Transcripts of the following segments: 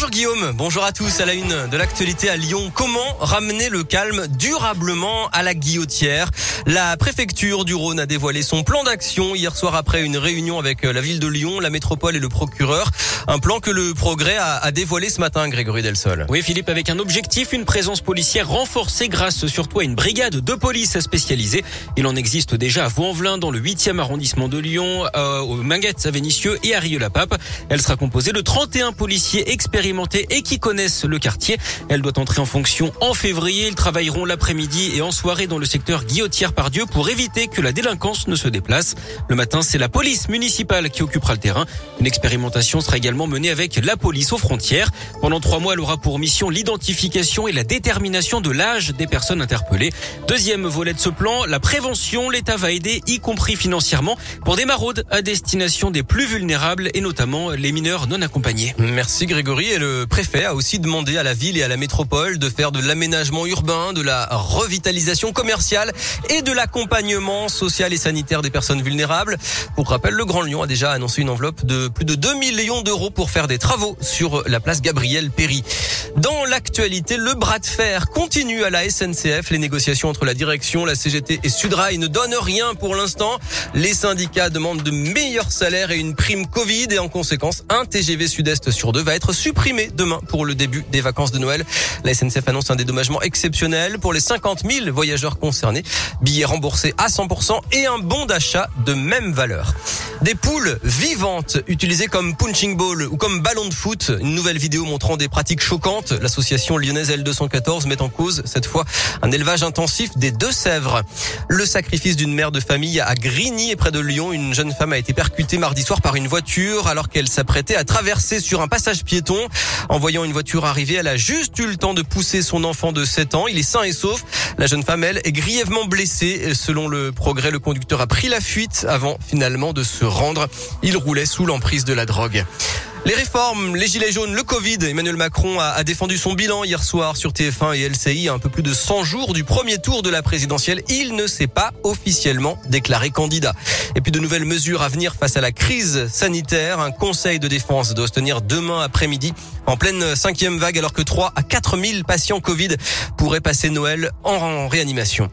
Bonjour Guillaume, bonjour à tous. À la une de l'actualité à Lyon, comment ramener le calme durablement à la guillotière? La préfecture du Rhône a dévoilé son plan d'action hier soir après une réunion avec la ville de Lyon, la métropole et le procureur. Un plan que le progrès a, dévoilé ce matin, Grégory Delsol. Oui Philippe, avec un objectif, une présence policière renforcée grâce surtout à une brigade de police spécialisée. Il en existe déjà à Vaux-en-Velin dans le 8e arrondissement de Lyon, euh, aux Minguettes à Vénissieux et à Rieux-la-Pape. Elle sera composée de 31 policiers expérimentés et qui connaissent le quartier. Elle doit entrer en fonction en février. Ils travailleront l'après-midi et en soirée dans le secteur Guillotière-Pardieu pour éviter que la délinquance ne se déplace. Le matin, c'est la police municipale qui occupera le terrain. Une expérimentation sera également menée avec la police aux frontières. Pendant trois mois, elle aura pour mission l'identification et la détermination de l'âge des personnes interpellées. Deuxième volet de ce plan, la prévention. L'État va aider, y compris financièrement, pour des maraudes à destination des plus vulnérables et notamment les mineurs non accompagnés. Merci Grégory. Le préfet a aussi demandé à la ville et à la métropole de faire de l'aménagement urbain, de la revitalisation commerciale et de l'accompagnement social et sanitaire des personnes vulnérables. Pour rappel, le Grand Lyon a déjà annoncé une enveloppe de plus de 2 millions d'euros pour faire des travaux sur la place Gabriel Péry. Dans l'actualité, le bras de fer continue à la SNCF. Les négociations entre la direction, la CGT et Sudrail ne donnent rien pour l'instant. Les syndicats demandent de meilleurs salaires et une prime Covid et en conséquence, un TGV Sud-Est sur deux va être supprimé demain pour le début des vacances de Noël. La SNCF annonce un dédommagement exceptionnel pour les 50 000 voyageurs concernés. Billets remboursés à 100% et un bon d'achat de même valeur. Des poules vivantes utilisées comme punching ball ou comme ballon de foot. Une nouvelle vidéo montrant des pratiques choquantes. L'association lyonnaise L214 met en cause cette fois un élevage intensif des Deux-Sèvres. Le sacrifice d'une mère de famille à Grigny et près de Lyon. Une jeune femme a été percutée mardi soir par une voiture alors qu'elle s'apprêtait à traverser sur un passage piéton. En voyant une voiture arriver, elle a juste eu le temps de pousser son enfant de 7 ans. Il est sain et sauf. La jeune femme, elle, est grièvement blessée. Selon le progrès, le conducteur a pris la fuite avant finalement de se rendre. Il roulait sous l'emprise de la drogue. Les réformes, les gilets jaunes, le Covid. Emmanuel Macron a, défendu son bilan hier soir sur TF1 et LCI un peu plus de 100 jours du premier tour de la présidentielle. Il ne s'est pas officiellement déclaré candidat. Et puis de nouvelles mesures à venir face à la crise sanitaire. Un conseil de défense doit se tenir demain après-midi en pleine cinquième vague alors que 3 à 4 000 patients Covid pourraient passer Noël en réanimation.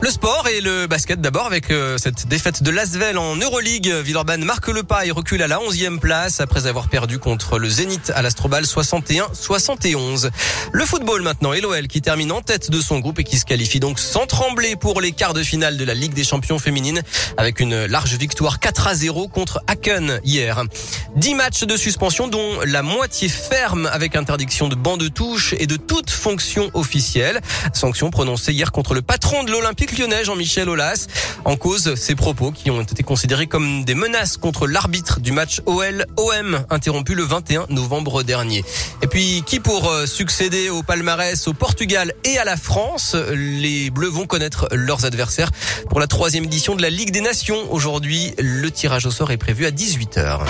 Le sport et le basket d'abord avec euh, cette défaite de Lasvel en Euroleague. Villeurbanne marque le pas et recule à la 11e place après avoir perdu contre le Zénith à l'Astrobal 61-71. Le football maintenant et l'OL qui termine en tête de son groupe et qui se qualifie donc sans trembler pour les quarts de finale de la Ligue des champions féminines avec une large victoire 4 à 0 contre Aken hier. 10 matchs de suspension dont la moitié ferme avec interdiction de banc de touche et de toute fonction officielle. Sanction prononcée hier contre le patron de l'Olympique lyonnais Jean-Michel Aulas. En cause, ses propos qui ont été considérés comme des menaces contre l'arbitre du match OL-OM interrompu le 21 novembre dernier. Et puis, qui pour euh, succéder au palmarès au Portugal et à la France? Les Bleus vont connaître leurs adversaires pour la troisième édition de la Ligue des Nations. Aujourd'hui, le tirage au sort est prévu à 18h.